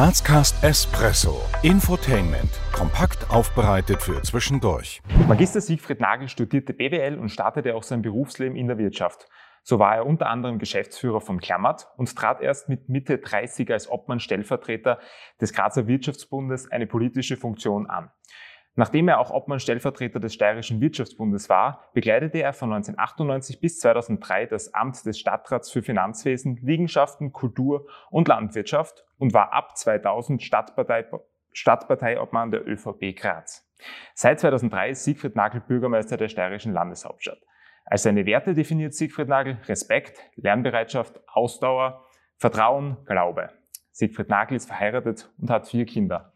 Grazcast Espresso. Infotainment. Kompakt aufbereitet für zwischendurch. Magister Siegfried Nagel studierte BWL und startete auch sein Berufsleben in der Wirtschaft. So war er unter anderem Geschäftsführer von Klammert und trat erst mit Mitte 30 als Obmann-Stellvertreter des Grazer Wirtschaftsbundes eine politische Funktion an. Nachdem er auch Obmann-Stellvertreter des Steirischen Wirtschaftsbundes war, begleitete er von 1998 bis 2003 das Amt des Stadtrats für Finanzwesen, Liegenschaften, Kultur und Landwirtschaft und war ab 2000 Stadtpartei, Stadtparteiobmann der ÖVP Graz. Seit 2003 ist Siegfried Nagel Bürgermeister der steirischen Landeshauptstadt. Als seine Werte definiert Siegfried Nagel Respekt, Lernbereitschaft, Ausdauer, Vertrauen, Glaube. Siegfried Nagel ist verheiratet und hat vier Kinder.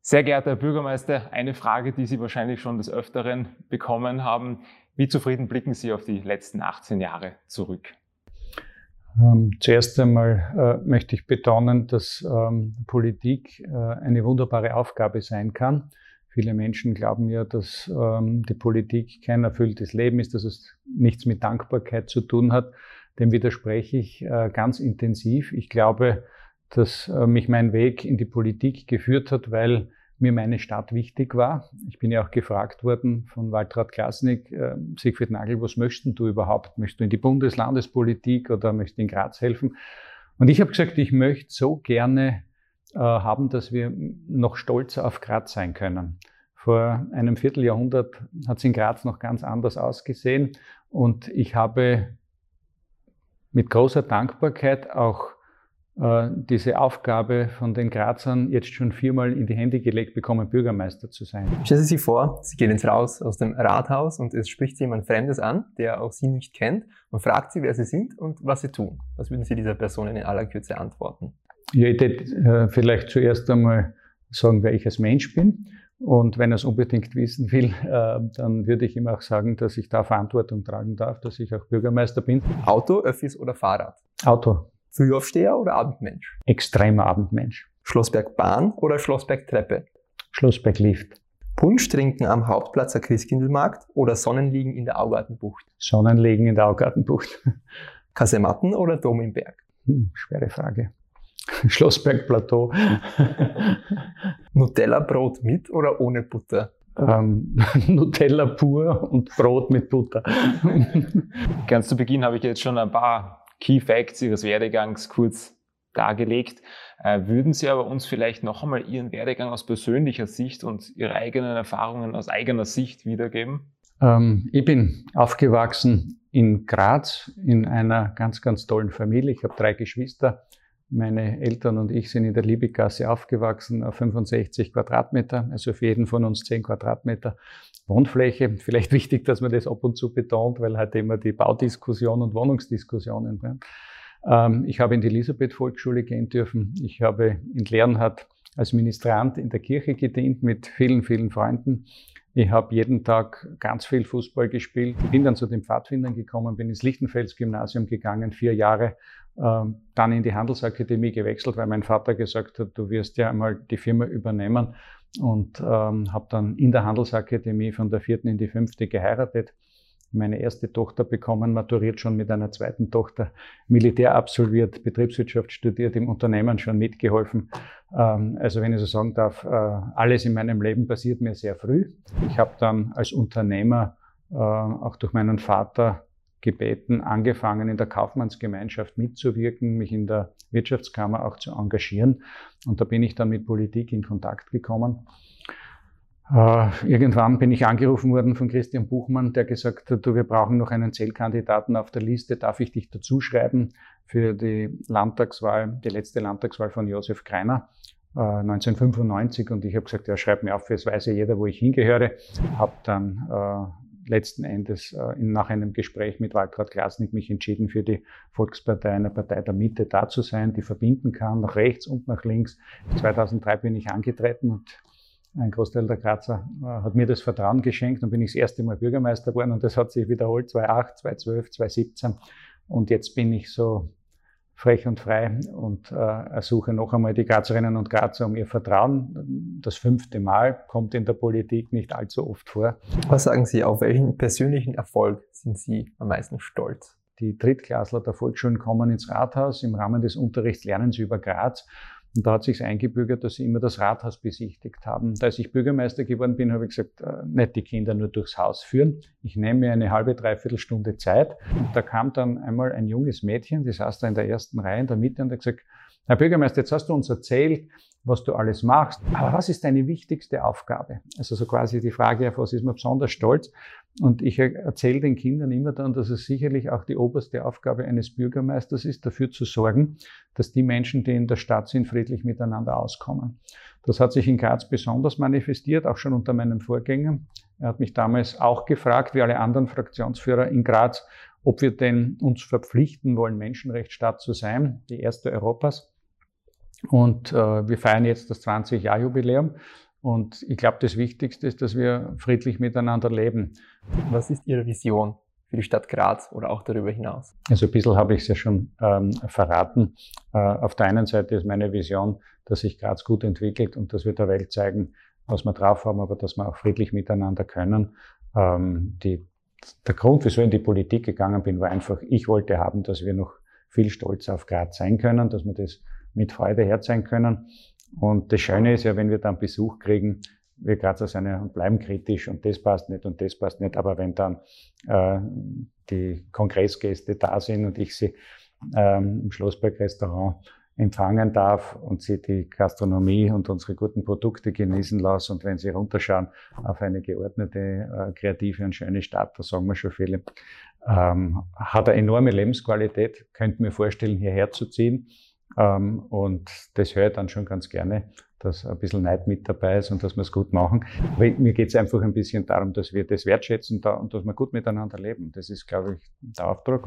Sehr geehrter Herr Bürgermeister, eine Frage, die Sie wahrscheinlich schon des Öfteren bekommen haben. Wie zufrieden blicken Sie auf die letzten 18 Jahre zurück? Ähm, zuerst einmal äh, möchte ich betonen, dass ähm, Politik äh, eine wunderbare Aufgabe sein kann. Viele Menschen glauben ja, dass ähm, die Politik kein erfülltes Leben ist, dass es nichts mit Dankbarkeit zu tun hat. Dem widerspreche ich äh, ganz intensiv. Ich glaube, dass äh, mich mein Weg in die Politik geführt hat, weil mir meine Stadt wichtig war. Ich bin ja auch gefragt worden von Waltraud Klasnik, äh, Siegfried Nagel, was möchtest du überhaupt? Möchtest du in die Bundeslandespolitik oder möchtest du in Graz helfen? Und ich habe gesagt, ich möchte so gerne äh, haben, dass wir noch stolzer auf Graz sein können. Vor einem Vierteljahrhundert hat es in Graz noch ganz anders ausgesehen und ich habe mit großer Dankbarkeit auch diese Aufgabe von den Grazern jetzt schon viermal in die Hände gelegt bekommen, Bürgermeister zu sein. Stellen Sie sich vor, Sie gehen jetzt raus aus dem Rathaus und es spricht jemand Fremdes an, der auch Sie nicht kennt und fragt Sie, wer Sie sind und was Sie tun. Was würden Sie dieser Person in aller Kürze antworten? Ja, ich würde äh, vielleicht zuerst einmal sagen, wer ich als Mensch bin. Und wenn er es unbedingt wissen will, äh, dann würde ich ihm auch sagen, dass ich da Verantwortung tragen darf, dass ich auch Bürgermeister bin. Auto, Öffis oder Fahrrad? Auto. Frühaufsteher oder Abendmensch? Extremer Abendmensch. Schlossbergbahn oder Schlossbergtreppe? Schlossberglift. Punsch trinken am Hauptplatz der Christkindlmarkt oder Sonnenliegen in der Augartenbucht? Sonnenliegen in der Augartenbucht. Kasematten oder Dom im Berg? Hm, schwere Frage. Schlossbergplateau. Nutella-Brot mit oder ohne Butter? Ähm, Nutella pur und Brot mit Butter. Ganz zu Beginn habe ich jetzt schon ein paar Key Facts Ihres Werdegangs kurz dargelegt. Äh, würden Sie aber uns vielleicht noch einmal Ihren Werdegang aus persönlicher Sicht und Ihre eigenen Erfahrungen aus eigener Sicht wiedergeben? Ähm, ich bin aufgewachsen in Graz in einer ganz, ganz tollen Familie. Ich habe drei Geschwister. Meine Eltern und ich sind in der Liebiggasse aufgewachsen, auf 65 Quadratmeter, also für jeden von uns 10 Quadratmeter Wohnfläche. Vielleicht wichtig, dass man das ab und zu betont, weil halt immer die Baudiskussion und Wohnungsdiskussionen sind. Ähm, ich habe in die Elisabeth-Volksschule gehen dürfen. Ich habe in Lernhardt als Ministrant in der Kirche gedient mit vielen, vielen Freunden. Ich habe jeden Tag ganz viel Fußball gespielt. Bin dann zu den Pfadfindern gekommen, bin ins Lichtenfels-Gymnasium gegangen, vier Jahre ähm, dann in die Handelsakademie gewechselt, weil mein Vater gesagt hat, du wirst ja einmal die Firma übernehmen und ähm, habe dann in der Handelsakademie von der vierten in die fünfte geheiratet. Meine erste Tochter bekommen, maturiert schon mit einer zweiten Tochter, Militär absolviert, Betriebswirtschaft studiert, im Unternehmen schon mitgeholfen. Ähm, also wenn ich so sagen darf, äh, alles in meinem Leben passiert mir sehr früh. Ich habe dann als Unternehmer äh, auch durch meinen Vater gebeten, angefangen in der Kaufmannsgemeinschaft mitzuwirken, mich in der Wirtschaftskammer auch zu engagieren. Und da bin ich dann mit Politik in Kontakt gekommen. Uh, irgendwann bin ich angerufen worden von Christian Buchmann, der gesagt hat, du, wir brauchen noch einen Zählkandidaten auf der Liste, darf ich dich dazuschreiben für die Landtagswahl, die letzte Landtagswahl von Josef Greiner. 1995 und ich habe gesagt, ja, schreib mir auf, jetzt weiß ja jeder, wo ich hingehöre. Habe dann äh, letzten Endes äh, nach einem Gespräch mit Waltraud Klasnik mich entschieden, für die Volkspartei, eine Partei der Mitte da zu sein, die verbinden kann, nach rechts und nach links. 2003 bin ich angetreten und ein Großteil der Grazer äh, hat mir das Vertrauen geschenkt und bin ich das erste Mal Bürgermeister geworden und das hat sich wiederholt 2008, 2012, 2017 und jetzt bin ich so frech und frei und äh, ersuche noch einmal die Grazerinnen und Grazer um ihr Vertrauen. Das fünfte Mal kommt in der Politik nicht allzu oft vor. Was sagen Sie, auf welchen persönlichen Erfolg sind Sie am meisten stolz? die Drittklässler der Volksschulen kommen ins Rathaus. Im Rahmen des Unterrichts lernen sie über Graz. Und da hat sich eingebürgert, dass sie immer das Rathaus besichtigt haben. Da als ich Bürgermeister geworden bin, habe ich gesagt, äh, nicht die Kinder nur durchs Haus führen. Ich nehme mir eine halbe, dreiviertel Stunde Zeit. Und da kam dann einmal ein junges Mädchen, die saß da in der ersten Reihe in der Mitte und hat gesagt, Herr Bürgermeister, jetzt hast du uns erzählt, was du alles machst. Aber was ist deine wichtigste Aufgabe? Also so quasi die Frage, auf was ist man besonders stolz? Und ich erzähle den Kindern immer dann, dass es sicherlich auch die oberste Aufgabe eines Bürgermeisters ist, dafür zu sorgen, dass die Menschen, die in der Stadt sind, friedlich miteinander auskommen. Das hat sich in Graz besonders manifestiert, auch schon unter meinem Vorgänger. Er hat mich damals auch gefragt, wie alle anderen Fraktionsführer in Graz, ob wir denn uns verpflichten wollen, Menschenrechtsstaat zu sein, die erste Europas. Und äh, wir feiern jetzt das 20-Jahr-Jubiläum. Und ich glaube, das Wichtigste ist, dass wir friedlich miteinander leben. Was ist Ihre Vision für die Stadt Graz oder auch darüber hinaus? Also ein bisschen habe ich es ja schon ähm, verraten. Äh, auf der einen Seite ist meine Vision, dass sich Graz gut entwickelt und dass wir der Welt zeigen, was wir drauf haben, aber dass wir auch friedlich miteinander können. Ähm, die, der Grund, wieso ich in die Politik gegangen bin, war einfach, ich wollte haben, dass wir noch viel stolzer auf Graz sein können, dass wir das mit Freude herzeigen können. Und das Schöne ist ja, wenn wir dann Besuch kriegen, wir Grazer ja und bleiben kritisch und das passt nicht und das passt nicht. Aber wenn dann äh, die Kongressgäste da sind und ich sie ähm, im Schlossberg-Restaurant empfangen darf und sie die Gastronomie und unsere guten Produkte genießen lassen und wenn sie runterschauen auf eine geordnete, äh, kreative und schöne Stadt, da sagen wir schon viele, ähm, hat eine enorme Lebensqualität, könnte mir vorstellen, hierher zu ziehen ähm, und das höre ich dann schon ganz gerne, dass ein bisschen Neid mit dabei ist und dass wir es gut machen. Aber mir geht es einfach ein bisschen darum, dass wir das wertschätzen und dass wir gut miteinander leben. Das ist, glaube ich, der Auftrag.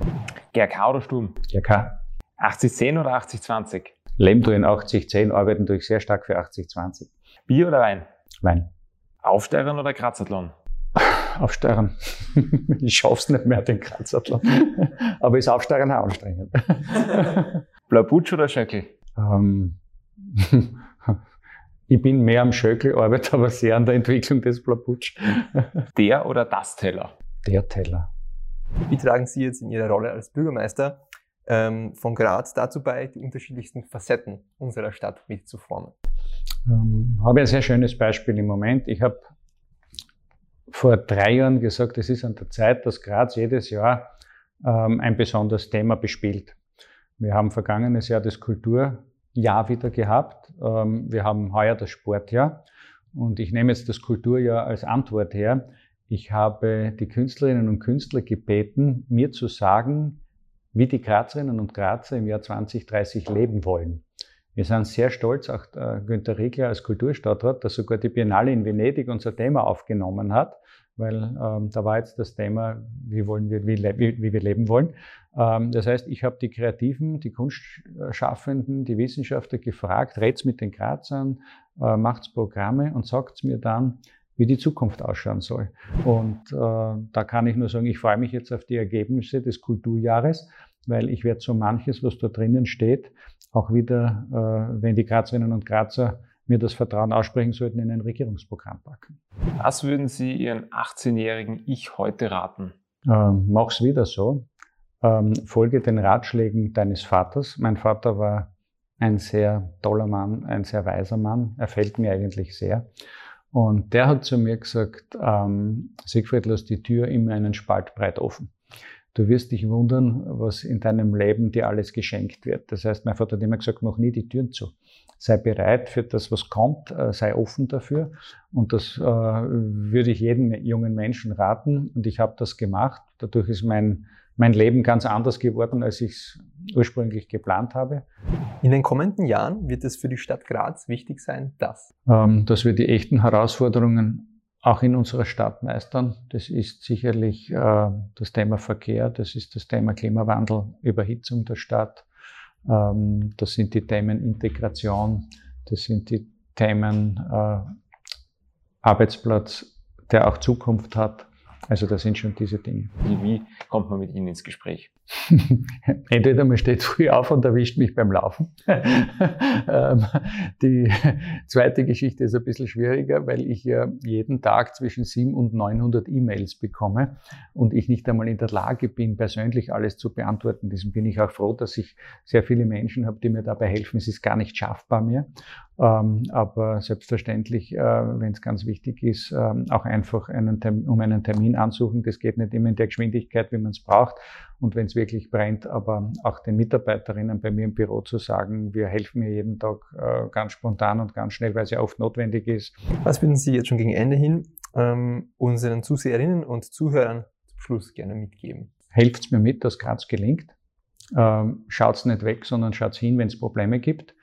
GRK oder Sturm? GRK. 80-10 oder 80-20? Leben du in 80-10, arbeiten durch sehr stark für 80-20. Bier oder Wein? Wein. Aufsteigern oder Krazathlon? Aufsteigern. ich schaff's nicht mehr, den Krazathlon. Aber ist Aufsteigern auch anstrengend. Blabutsch oder Schöckel? Ähm, ich bin mehr am Schöckel, arbeite aber sehr an der Entwicklung des Blabutsch. Der oder das Teller? Der Teller. Wie tragen Sie jetzt in Ihrer Rolle als Bürgermeister ähm, von Graz dazu bei, die unterschiedlichsten Facetten unserer Stadt mitzuformen? Ähm, habe ein sehr schönes Beispiel im Moment. Ich habe vor drei Jahren gesagt, es ist an der Zeit, dass Graz jedes Jahr ähm, ein besonderes Thema bespielt. Wir haben vergangenes Jahr das Kulturjahr wieder gehabt. Ähm, wir haben heuer das Sportjahr. Und ich nehme jetzt das Kulturjahr als Antwort her. Ich habe die Künstlerinnen und Künstler gebeten, mir zu sagen, wie die Grazerinnen und Grazer im Jahr 2030 leben wollen. Wir sind sehr stolz, auch äh, Günter Riegler als Kulturstadtrat, dass sogar die Biennale in Venedig unser Thema aufgenommen hat weil ähm, da war jetzt das Thema, wie, wollen wir, wie, wie, wie wir leben wollen. Ähm, das heißt, ich habe die Kreativen, die Kunstschaffenden, die Wissenschaftler gefragt, red's mit den Grazern, äh, macht's Programme und sagt's mir dann, wie die Zukunft ausschauen soll. Und äh, da kann ich nur sagen, ich freue mich jetzt auf die Ergebnisse des Kulturjahres, weil ich werde so manches, was da drinnen steht, auch wieder, äh, wenn die Grazerinnen und Grazer mir das Vertrauen aussprechen sollten, in ein Regierungsprogramm packen. Was würden Sie Ihren 18-jährigen Ich heute raten? Ähm, mach's wieder so. Ähm, folge den Ratschlägen deines Vaters. Mein Vater war ein sehr toller Mann, ein sehr weiser Mann. Er fällt mir eigentlich sehr. Und der hat zu mir gesagt, ähm, Siegfried, lass die Tür immer einen Spalt breit offen. Du wirst dich wundern, was in deinem Leben dir alles geschenkt wird. Das heißt, mein Vater hat immer gesagt, mach nie die Türen zu sei bereit für das, was kommt, äh, sei offen dafür. Und das äh, würde ich jedem jungen Menschen raten. Und ich habe das gemacht. Dadurch ist mein, mein Leben ganz anders geworden, als ich es ursprünglich geplant habe. In den kommenden Jahren wird es für die Stadt Graz wichtig sein, dass? Ähm, dass wir die echten Herausforderungen auch in unserer Stadt meistern. Das ist sicherlich äh, das Thema Verkehr, das ist das Thema Klimawandel, Überhitzung der Stadt, ähm, das sind die Themen Integration, das sind die Themen äh, Arbeitsplatz, der auch Zukunft hat. Also das sind schon diese Dinge. Wie, wie kommt man mit Ihnen ins Gespräch? Entweder man steht früh auf und erwischt mich beim Laufen. Ähm, die zweite Geschichte ist ein bisschen schwieriger, weil ich ja jeden Tag zwischen 700 und 900 E-Mails bekomme und ich nicht einmal in der Lage bin, persönlich alles zu beantworten. Deswegen bin ich auch froh, dass ich sehr viele Menschen habe, die mir dabei helfen. Es ist gar nicht schaffbar mehr. Ähm, aber selbstverständlich, äh, wenn es ganz wichtig ist, ähm, auch einfach einen Termin, um einen Termin ansuchen. Das geht nicht immer in der Geschwindigkeit, wie man es braucht. Und wenn es wirklich brennt, aber auch den Mitarbeiterinnen bei mir im Büro zu sagen, wir helfen mir jeden Tag äh, ganz spontan und ganz schnell, weil es ja oft notwendig ist. Was würden Sie jetzt schon gegen Ende hin ähm, unseren Zuseherinnen und Zuhörern zum Schluss gerne mitgeben? Helft mir mit, dass Graz gelingt. Ähm, schaut's nicht weg, sondern schaut's hin, wenn es Probleme gibt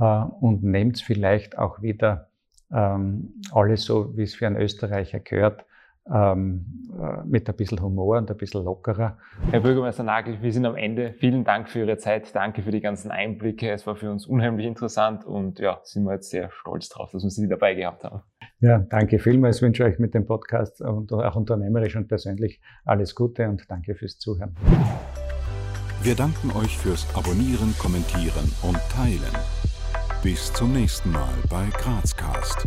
äh, und nehmt vielleicht auch wieder ähm, alles so, wie es für einen Österreicher gehört, ähm, äh, mit ein bisschen Humor und ein bisschen lockerer. Herr Bürgermeister Nagel, wir sind am Ende. Vielen Dank für Ihre Zeit. Danke für die ganzen Einblicke. Es war für uns unheimlich interessant und ja, sind wir jetzt sehr stolz drauf, dass wir Sie dabei gehabt haben. Ja, danke vielmals. Ich wünsche euch mit dem Podcast und auch unternehmerisch und persönlich alles Gute und danke fürs Zuhören. Wir danken euch fürs Abonnieren, Kommentieren und Teilen. Bis zum nächsten Mal bei Grazcast.